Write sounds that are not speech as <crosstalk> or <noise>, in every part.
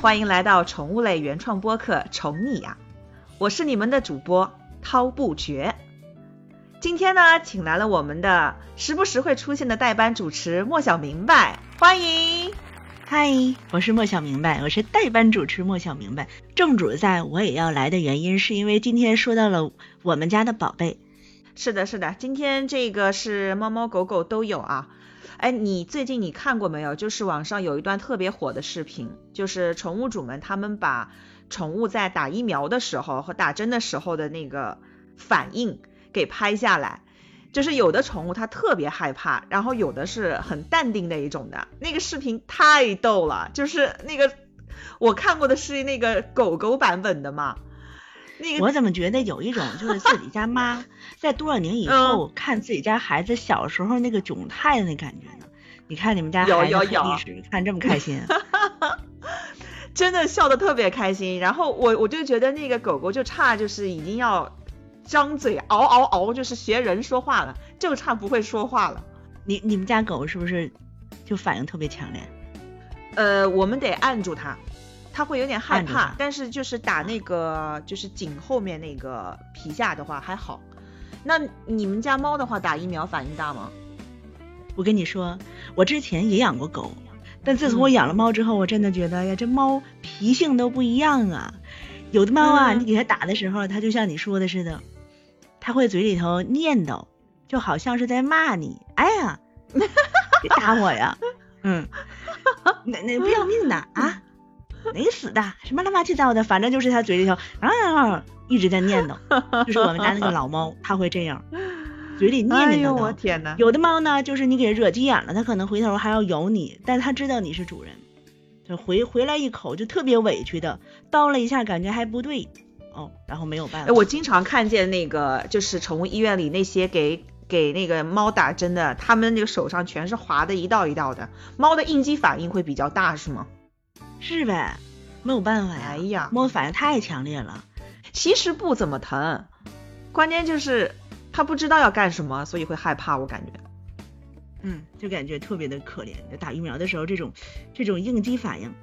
欢迎来到宠物类原创播客《宠你呀》，我是你们的主播涛不绝。今天呢，请来了我们的时不时会出现的代班主持莫小明白，欢迎。嗨，我是莫小明白，我是代班主持莫小明白。正主在我也要来的原因，是因为今天说到了我们家的宝贝。是的，是的，今天这个是猫猫狗狗都有啊。哎，你最近你看过没有？就是网上有一段特别火的视频，就是宠物主们他们把宠物在打疫苗的时候和打针的时候的那个反应给拍下来。就是有的宠物它特别害怕，然后有的是很淡定的一种的。那个视频太逗了，就是那个我看过的是那个狗狗版本的嘛。那个我怎么觉得有一种就是自己家妈 <laughs> 在多少年以后看自己家孩子小时候那个窘态的那感觉呢？你看你们家孩子黑历史看这么开心，<laughs> 真的笑得特别开心。然后我我就觉得那个狗狗就差就是已经要张嘴嗷嗷嗷，就是学人说话了，就差不会说话了。你你们家狗是不是就反应特别强烈？呃，我们得按住它。它会有点害怕，但是就是打那个就是颈后面那个皮下的话还好。那你们家猫的话打疫苗反应大吗？我跟你说，我之前也养过狗，但自从我养了猫之后，我真的觉得呀，这猫脾性都不一样啊。有的猫啊，你给它打的时候，它就像你说的似的，它会嘴里头念叨，就好像是在骂你。哎呀，别 <laughs> 打我呀！嗯，那那不要命的啊！哪个死的？什么乱七八糟的？反正就是他嘴里头啊，一直在念叨。就是我们家那个老猫，它会这样，嘴里念念叨叨。我天哪！有的猫呢，就是你给惹急眼了，它可能回头还要咬你，但它知道你是主人，就回回来一口就特别委屈的叨了一下，感觉还不对哦，然后没有办法。我经常看见那个就是宠物医院里那些给给那个猫打针的，他们那个手上全是划的一道一道的，猫的应激反应会比较大，是吗？是呗，没有办法呀。哎呀，猫反应太强烈了。其实不怎么疼，关键就是它不知道要干什么，所以会害怕。我感觉，嗯，就感觉特别的可怜。打疫苗的时候，这种这种应激反应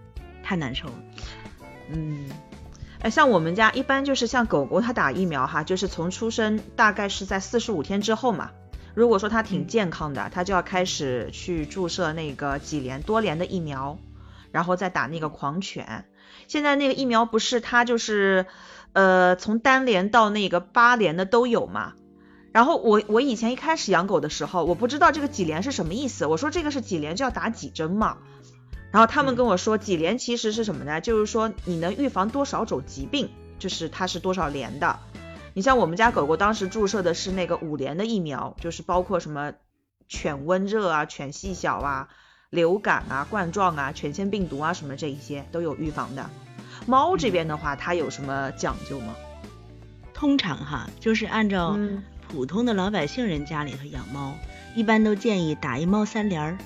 太难受了。嗯，哎，像我们家一般就是像狗狗它打疫苗哈，就是从出生大概是在四十五天之后嘛。如果说它挺健康的，它就要开始去注射那个几联多联的疫苗。然后再打那个狂犬，现在那个疫苗不是它就是，呃，从单联到那个八联的都有嘛。然后我我以前一开始养狗的时候，我不知道这个几联是什么意思，我说这个是几联就要打几针嘛。然后他们跟我说几联其实是什么呢？就是说你能预防多少种疾病，就是它是多少联的。你像我们家狗狗当时注射的是那个五联的疫苗，就是包括什么犬瘟热啊、犬细小啊。流感啊、冠状啊、犬腺病毒啊什么这一些都有预防的。猫这边的话，它有什么讲究吗？通常哈，就是按照普通的老百姓人家里头养猫，一般都建议打一猫三联儿。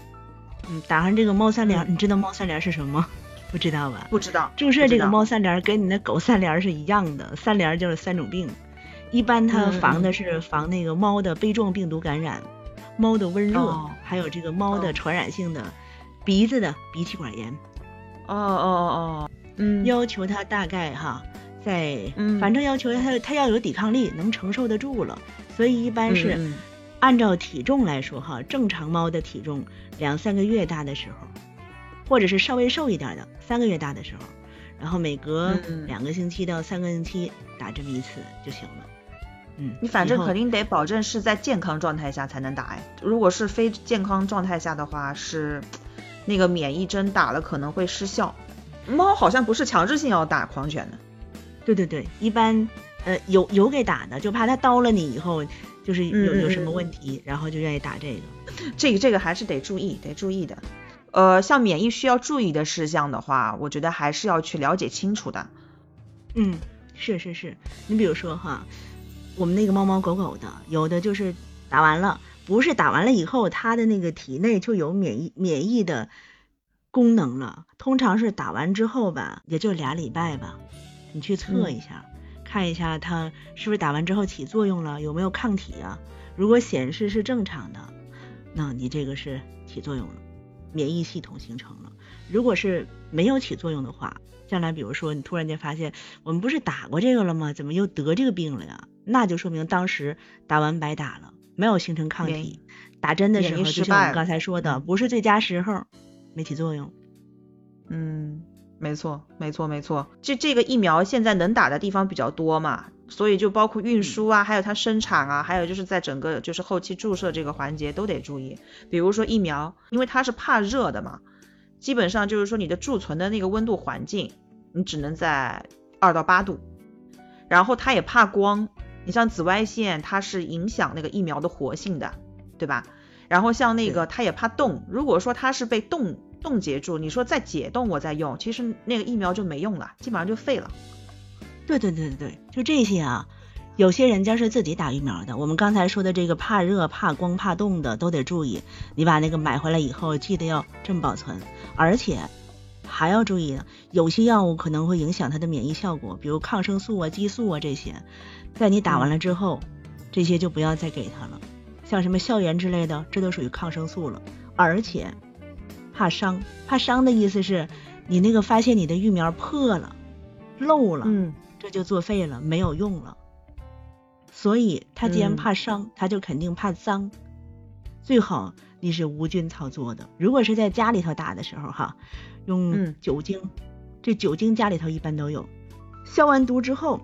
嗯，打上这个猫三联儿，你知道猫三联是什么吗？不知道吧？不知道。注射这个猫三联儿跟你的狗三联儿是一样的，三联儿就是三种病。一般它防的是防那个猫的杯状病毒感染。猫的温热，还有这个猫的传染性的鼻子的鼻气管炎。哦哦哦哦，嗯，要求它大概哈，在，反正要求它它要有抵抗力，能承受得住了。所以一般是按照体重来说哈，正常猫的体重两三个月大的时候，或者是稍微瘦一点的三个月大的时候，然后每隔两个星期到三个星期打这么一次就行了。嗯，你反正肯定得保证是在健康状态下才能打哎，如果是非健康状态下的话，是那个免疫针打了可能会失效。猫好像不是强制性要打狂犬的，对对对，一般呃有有给打的，就怕它叨了你以后就是有有什么问题，然后就愿意打这个。这个这个还是得注意，得注意的。呃，像免疫需要注意的事项的话，我觉得还是要去了解清楚的。嗯，是是是，你比如说哈。我们那个猫猫狗狗的，有的就是打完了，不是打完了以后，它的那个体内就有免疫免疫的功能了。通常是打完之后吧，也就俩礼拜吧，你去测一下，看一下它是不是打完之后起作用了，有没有抗体啊？如果显示是正常的，那你这个是起作用了。免疫系统形成了。如果是没有起作用的话，将来比如说你突然间发现我们不是打过这个了吗？怎么又得这个病了呀？那就说明当时打完白打了，没有形成抗体，打针的时候就像我们刚才说的，不是最佳时候，没起作用。嗯，没错，没错，没错。这这个疫苗现在能打的地方比较多嘛，所以就包括运输啊，还有它生产啊，还有就是在整个就是后期注射这个环节都得注意。比如说疫苗，因为它是怕热的嘛。基本上就是说，你的贮存的那个温度环境，你只能在二到八度。然后它也怕光，你像紫外线，它是影响那个疫苗的活性的，对吧？然后像那个它也怕冻，如果说它是被冻冻结住，你说再解冻我再用，其实那个疫苗就没用了，基本上就废了。对对对对对，就这些啊。有些人家是自己打疫苗的，我们刚才说的这个怕热、怕光、怕冻的都得注意。你把那个买回来以后，记得要这么保存，而且还要注意，有些药物可能会影响它的免疫效果，比如抗生素啊、激素啊这些，在你打完了之后，这些就不要再给他了。像什么消炎之类的，这都属于抗生素了。而且怕伤，怕伤的意思是你那个发现你的疫苗破了、漏了，嗯，这就作废了，没有用了。所以他既然怕伤，他就肯定怕脏。最好你是无菌操作的。如果是在家里头打的时候，哈，用酒精，这酒精家里头一般都有。消完毒之后，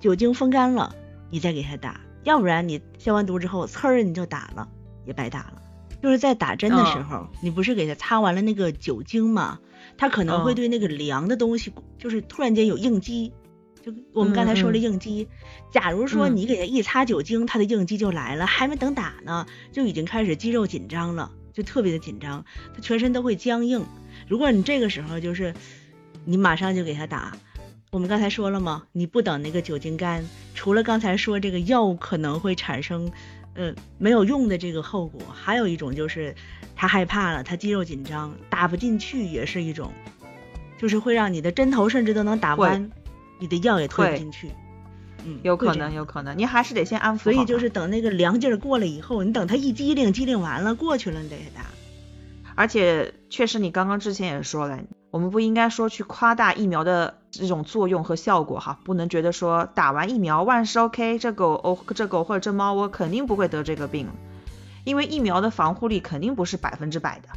酒精风干了，你再给他打。要不然你消完毒之后，呲儿你就打了，也白打了。就是在打针的时候，你不是给他擦完了那个酒精吗？他可能会对那个凉的东西，就是突然间有应激。就我们刚才说的应激，假如说你给他一擦酒精，他的应激就来了，还没等打呢，就已经开始肌肉紧张了，就特别的紧张，他全身都会僵硬。如果你这个时候就是你马上就给他打，我们刚才说了吗？你不等那个酒精肝，除了刚才说这个药物可能会产生呃没有用的这个后果，还有一种就是他害怕了，他肌肉紧张，打不进去也是一种，就是会让你的针头甚至都能打弯。你的药也推不进去，嗯，有可能，有可能，你还是得先安抚。所以就是等那个凉劲儿过了以后，你等他一激灵，激灵完了过去了，你得打。而且确实，你刚刚之前也说了，我们不应该说去夸大疫苗的这种作用和效果哈，不能觉得说打完疫苗万事 OK，这狗哦，这狗或者这猫我肯定不会得这个病，因为疫苗的防护力肯定不是百分之百的，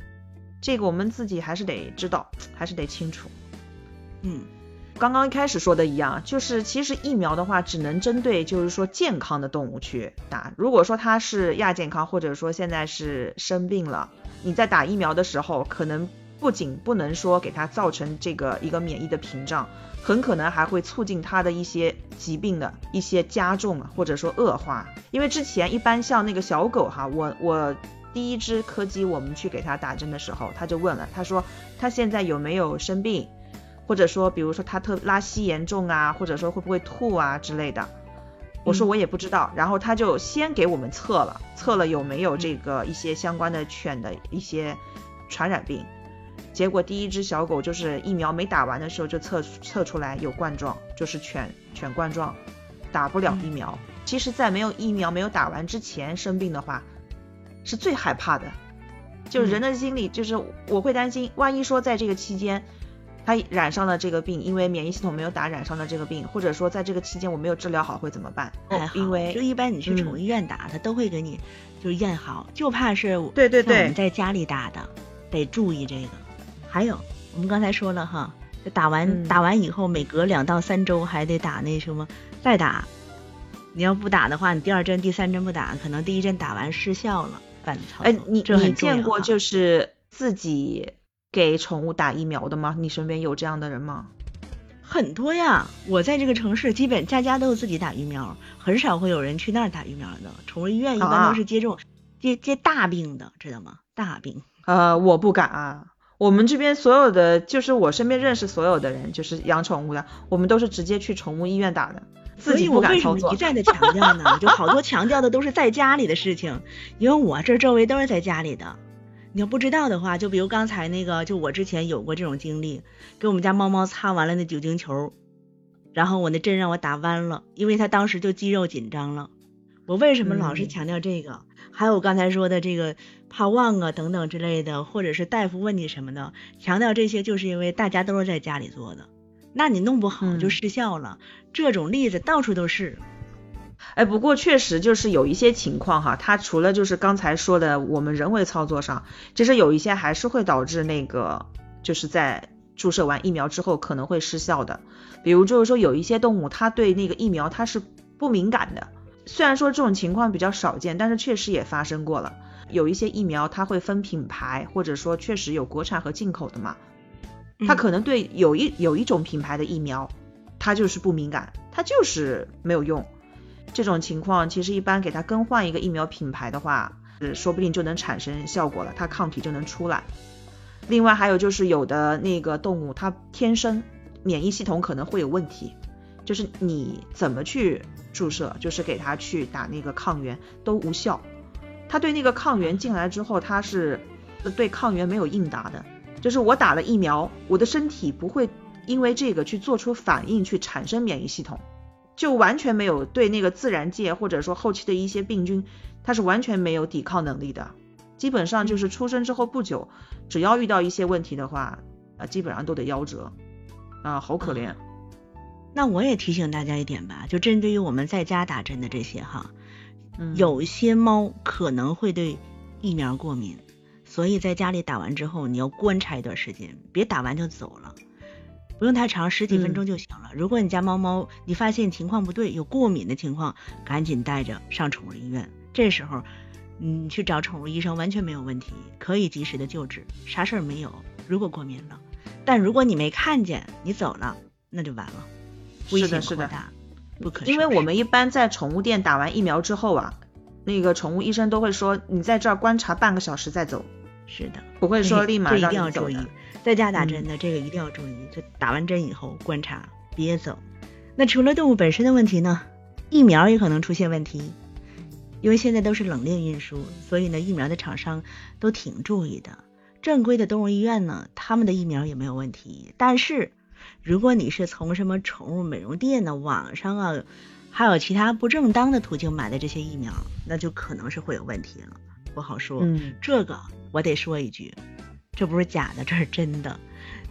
这个我们自己还是得知道，还是得清楚，嗯。刚刚一开始说的一样，就是其实疫苗的话，只能针对就是说健康的动物去打。如果说它是亚健康，或者说现在是生病了，你在打疫苗的时候，可能不仅不能说给它造成这个一个免疫的屏障，很可能还会促进它的一些疾病的一些加重啊或者说恶化。因为之前一般像那个小狗哈，我我第一只柯基我们去给它打针的时候，他就问了，他说他现在有没有生病？或者说，比如说他特拉稀严重啊，或者说会不会吐啊之类的，我说我也不知道。然后他就先给我们测了，测了有没有这个一些相关的犬的一些传染病。结果第一只小狗就是疫苗没打完的时候就测测出来有冠状，就是犬犬冠状，打不了疫苗。其实，在没有疫苗没有打完之前生病的话，是最害怕的。就是人的心理，就是我会担心，万一说在这个期间。他染上了这个病，因为免疫系统没有打，染上了这个病，或者说在这个期间我没有治疗好会怎么办？还好，因为就一般你去宠物医院打，他都会给你就是验好，就怕是对对对，我们在家里打的，得注意这个。还有我们刚才说了哈，就打完打完以后，每隔两到三周还得打那什么再打。你要不打的话，你第二针、第三针不打，可能第一针打完失效了，反操哎，你你见过就是自己。给宠物打疫苗的吗？你身边有这样的人吗？很多呀，我在这个城市，基本家家都有自己打疫苗，很少会有人去那儿打疫苗的。宠物医院一般都是接种接接大病的，知道吗？大病。呃，我不敢啊。我们这边所有的，就是我身边认识所有的人，就是养宠物的，我们都是直接去宠物医院打的，自己不敢操作。一再的强调呢，就好多强调的都是在家里的事情，因为我这周围都是在家里的。你要不知道的话，就比如刚才那个，就我之前有过这种经历，给我们家猫猫擦完了那酒精球，然后我那针让我打弯了，因为它当时就肌肉紧张了，我为什么老是强调这个？还有我刚才说的这个怕忘啊等等之类的，或者是大夫问你什么的，强调这些就是因为大家都是在家里做的，那你弄不好就失效了。这种例子到处都是。哎，不过确实就是有一些情况哈，它除了就是刚才说的我们人为操作上，其实有一些还是会导致那个就是在注射完疫苗之后可能会失效的。比如就是说有一些动物它对那个疫苗它是不敏感的。虽然说这种情况比较少见，但是确实也发生过了。有一些疫苗它会分品牌，或者说确实有国产和进口的嘛，它可能对有一有一种品牌的疫苗，它就是不敏感，它就是没有用。这种情况其实一般给它更换一个疫苗品牌的话，说不定就能产生效果了，它抗体就能出来。另外还有就是有的那个动物它天生免疫系统可能会有问题。就是你怎么去注射，就是给他去打那个抗原都无效。他对那个抗原进来之后，他是对抗原没有应答的。就是我打了疫苗，我的身体不会因为这个去做出反应，去产生免疫系统，就完全没有对那个自然界或者说后期的一些病菌，它是完全没有抵抗能力的。基本上就是出生之后不久，只要遇到一些问题的话，啊，基本上都得夭折，啊，好可怜。那我也提醒大家一点吧，就针对于我们在家打针的这些哈，有些猫可能会对疫苗过敏，所以在家里打完之后，你要观察一段时间，别打完就走了，不用太长，十几分钟就行了。如果你家猫猫你发现情况不对，有过敏的情况，赶紧带着上宠物医院。这时候你去找宠物医生完全没有问题，可以及时的救治，啥事儿没有。如果过敏了，但如果你没看见，你走了，那就完了。是的，是的，不可。因为我们一般在宠物店打完疫苗之后啊，那个宠物医生都会说，你在这儿观察半个小时再走。是的，不会说立马让你走的。在家打针的这个一定要注意，就打完针以后观察，别走。那除了动物本身的问题呢，疫苗也可能出现问题，因为现在都是冷链运输，所以呢，疫苗的厂商都挺注意的。正规的动物医院呢，他们的疫苗也没有问题，但是。如果你是从什么宠物美容店呢、网上啊，还有其他不正当的途径买的这些疫苗，那就可能是会有问题了，不好说。嗯，这个我得说一句，这不是假的，这是真的。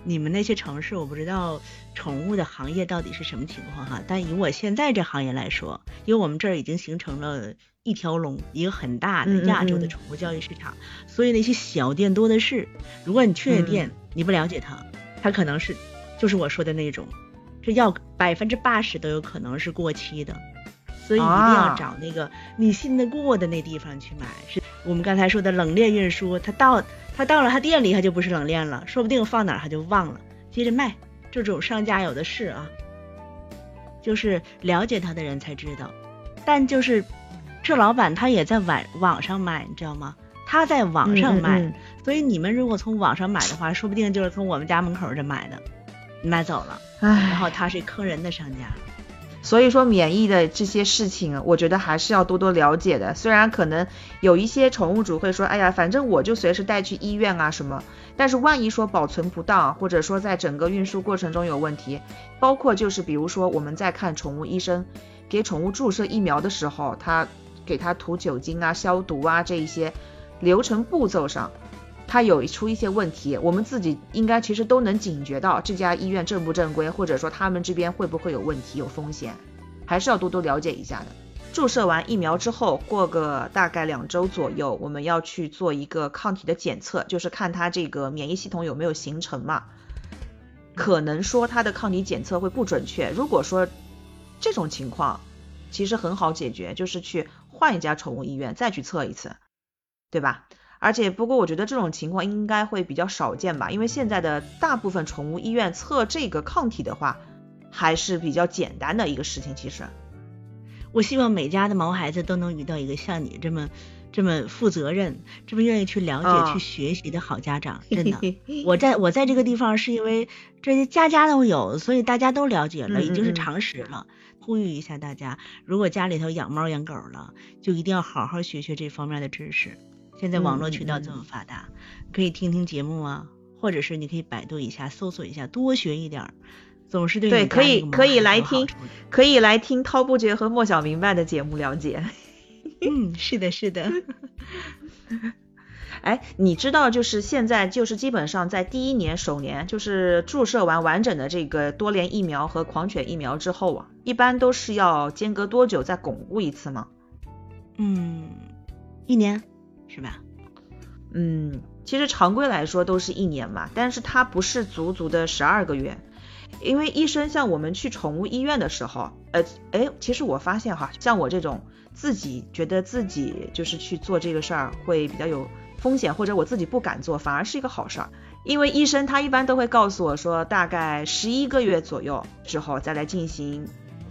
你们那些城市，我不知道宠物的行业到底是什么情况哈，但以我现在这行业来说，因为我们这儿已经形成了一条龙，一个很大的亚洲的宠物交易市场，所以那些小店多的是。如果你去的店，你不了解它，它可能是。就是我说的那种，这药百分之八十都有可能是过期的，所以一定要找那个你信得过的那地方去买。是我们刚才说的冷链运输，他到他到了他店里，他就不是冷链了，说不定放哪他就忘了，接着卖。这种商家有的是啊，就是了解他的人才知道。但就是这老板他也在网网上卖，你知道吗？他在网上卖，所以你们如果从网上买的话，说不定就是从我们家门口这买的。买走了，然后他是坑人的商家，所以说免疫的这些事情，我觉得还是要多多了解的。虽然可能有一些宠物主会说，哎呀，反正我就随时带去医院啊什么，但是万一说保存不当，或者说在整个运输过程中有问题，包括就是比如说我们在看宠物医生给宠物注射疫苗的时候，他给他涂酒精啊、消毒啊这一些流程步骤上。它有出一些问题，我们自己应该其实都能警觉到这家医院正不正规，或者说他们这边会不会有问题、有风险，还是要多多了解一下的。注射完疫苗之后，过个大概两周左右，我们要去做一个抗体的检测，就是看它这个免疫系统有没有形成嘛。可能说它的抗体检测会不准确，如果说这种情况，其实很好解决，就是去换一家宠物医院再去测一次，对吧？而且，不过我觉得这种情况应该会比较少见吧，因为现在的大部分宠物医院测这个抗体的话，还是比较简单的一个事情。其实，我希望每家的毛孩子都能遇到一个像你这么这么负责任、这么愿意去了解、去学习的好家长。<laughs> 真的，我在我在这个地方是因为这些家家都有，所以大家都了解了，已经是常识了。呼吁一下大家，如果家里头养猫养狗了，就一定要好好学学这方面的知识。现在网络渠道这么发达，可以听听节目啊，或者是你可以百度一下，搜索一下，多学一点，总是对对可以可以来听，可以来听滔不绝和莫小明白的节目了解。嗯，是的，是的。哎，你知道就是现在就是基本上在第一年首年就是注射完完整的这个多联疫苗和狂犬疫苗之后啊，一般都是要间隔多久再巩固一次吗？嗯，一年是吧？嗯，其实常规来说都是一年嘛，但是它不是足足的十二个月，因为医生像我们去宠物医院的时候，呃，哎，其实我发现哈，像我这种自己觉得自己就是去做这个事儿会比较有。风险或者我自己不敢做，反而是一个好事儿，因为医生他一般都会告诉我说，大概十一个月左右之后再来进行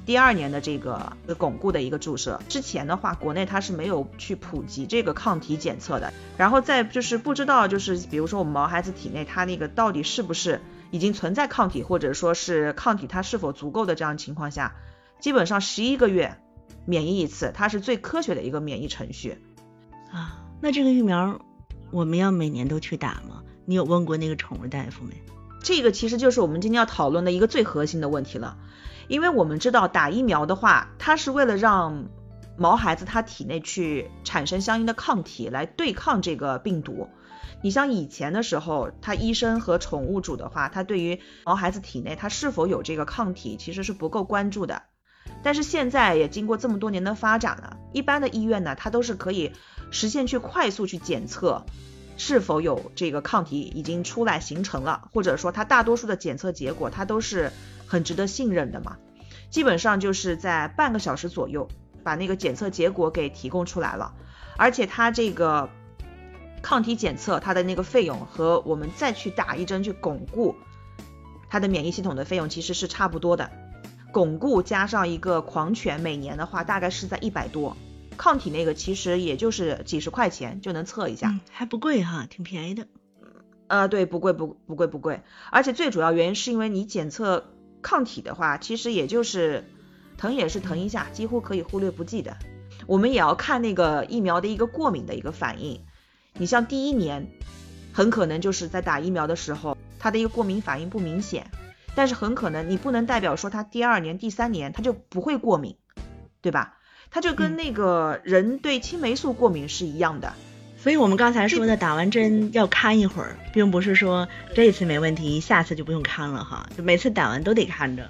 第二年的这个巩固的一个注射。之前的话，国内它是没有去普及这个抗体检测的，然后再就是不知道就是比如说我们毛孩子体内它那个到底是不是已经存在抗体，或者说是抗体它是否足够的这样情况下，基本上十一个月免疫一次，它是最科学的一个免疫程序啊。那这个疫苗。我们要每年都去打吗？你有问过那个宠物大夫没？这个其实就是我们今天要讨论的一个最核心的问题了。因为我们知道打疫苗的话，它是为了让毛孩子他体内去产生相应的抗体来对抗这个病毒。你像以前的时候，他医生和宠物主的话，他对于毛孩子体内他是否有这个抗体其实是不够关注的。但是现在也经过这么多年的发展了，一般的医院呢，它都是可以。实现去快速去检测是否有这个抗体已经出来形成了，或者说它大多数的检测结果它都是很值得信任的嘛，基本上就是在半个小时左右把那个检测结果给提供出来了，而且它这个抗体检测它的那个费用和我们再去打一针去巩固它的免疫系统的费用其实是差不多的，巩固加上一个狂犬每年的话大概是在一百多。抗体那个其实也就是几十块钱就能测一下，还不贵哈，挺便宜的。呃，对，不贵不不贵不贵，而且最主要原因是因为你检测抗体的话，其实也就是疼也是疼一下，几乎可以忽略不计的。我们也要看那个疫苗的一个过敏的一个反应。你像第一年，很可能就是在打疫苗的时候，它的一个过敏反应不明显，但是很可能你不能代表说它第二年、第三年它就不会过敏，对吧？它就跟那个人对青霉素过敏是一样的，所以我们刚才说的打完针要看一会儿，并不是说这次没问题，下次就不用看了哈，就每次打完都得看着。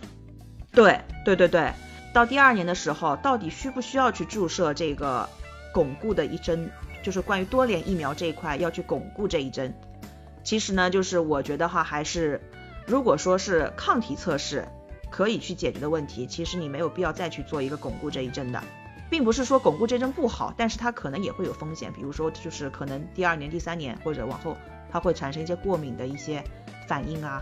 对对对对，到第二年的时候，到底需不需要去注射这个巩固的一针？就是关于多联疫苗这一块要去巩固这一针。其实呢，就是我觉得哈，还是如果说是抗体测试可以去解决的问题，其实你没有必要再去做一个巩固这一针的。并不是说巩固这针不好，但是它可能也会有风险，比如说就是可能第二年、第三年或者往后，它会产生一些过敏的一些反应啊，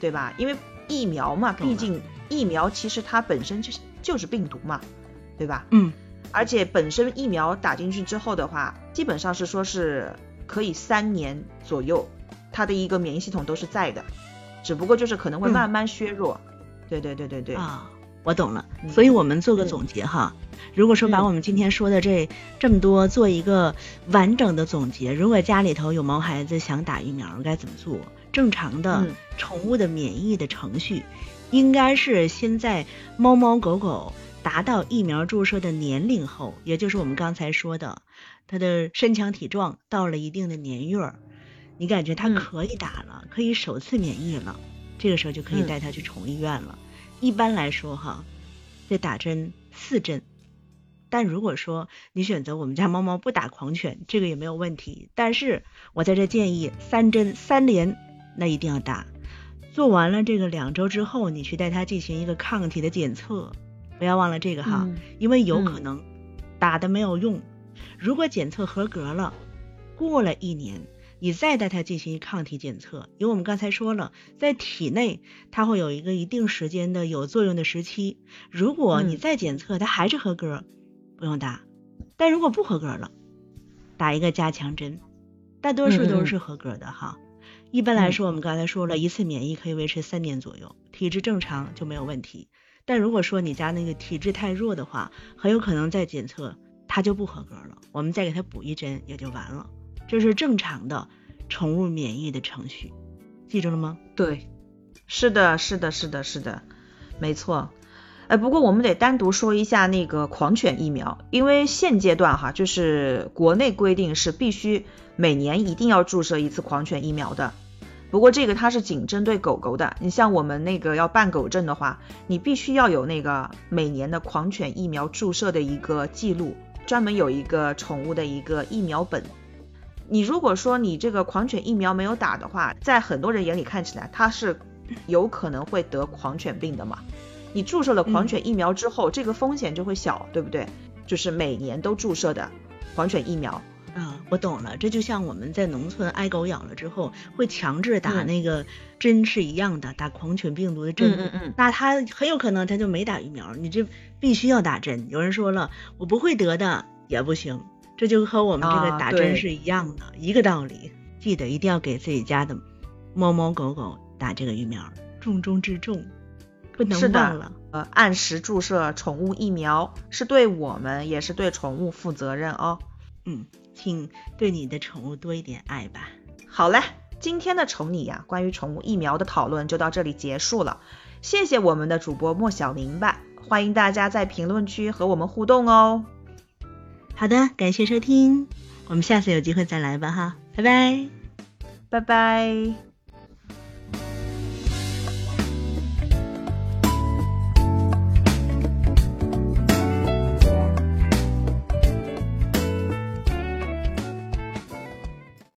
对吧？因为疫苗嘛，毕竟疫苗其实它本身就是就是病毒嘛，对吧？嗯。而且本身疫苗打进去之后的话，基本上是说是可以三年左右，它的一个免疫系统都是在的，只不过就是可能会慢慢削弱。对对对对对。啊。我懂了，所以我们做个总结哈。如果说把我们今天说的这这么多做一个完整的总结，如果家里头有毛孩子想打疫苗，该怎么做？正常的宠物的免疫的程序，应该是先在猫猫狗狗达到疫苗注射的年龄后，也就是我们刚才说的，它的身强体壮到了一定的年月儿，你感觉它可以打了，可以首次免疫了，这个时候就可以带它去宠物医院了。一般来说哈，得打针四针，但如果说你选择我们家猫猫不打狂犬，这个也没有问题。但是我在这建议三针三连，那一定要打。做完了这个两周之后，你去带它进行一个抗体的检测，不要忘了这个哈，因为有可能打的没有用。如果检测合格了，过了一年。你再带它进行抗体检测，因为我们刚才说了，在体内它会有一个一定时间的有作用的时期。如果你再检测它还是合格，不用打；但如果不合格了，打一个加强针，大多数都是合格的哈。一般来说，我们刚才说了一次免疫可以维持三年左右，体质正常就没有问题。但如果说你家那个体质太弱的话，很有可能再检测它就不合格了，我们再给它补一针也就完了。这是正常的宠物免疫的程序，记住了吗？对，是的，是的，是的，是的，没错。哎，不过我们得单独说一下那个狂犬疫苗，因为现阶段哈，就是国内规定是必须每年一定要注射一次狂犬疫苗的。不过这个它是仅针对狗狗的，你像我们那个要办狗证的话，你必须要有那个每年的狂犬疫苗注射的一个记录，专门有一个宠物的一个疫苗本。你如果说你这个狂犬疫苗没有打的话，在很多人眼里看起来它是有可能会得狂犬病的嘛。你注射了狂犬疫苗之后，这个风险就会小，对不对？就是每年都注射的狂犬疫苗。啊，我懂了，这就像我们在农村挨狗咬了之后，会强制打那个针是一样的，打狂犬病毒的针。嗯嗯嗯。那他很有可能他就没打疫苗，你这必须要打针。有人说了，我不会得的也不行，这就和我们这个打针是一样的，一个道理。记得一定要给自己家的猫猫狗狗打这个疫苗，重中之重。不能忘了，呃，按时注射宠物疫苗是对我们也是对宠物负责任哦。嗯，请对你的宠物多一点爱吧。好嘞，今天的宠你呀，关于宠物疫苗的讨论就到这里结束了。谢谢我们的主播莫小明吧，欢迎大家在评论区和我们互动哦。好的，感谢收听，我们下次有机会再来吧哈，拜拜，拜拜。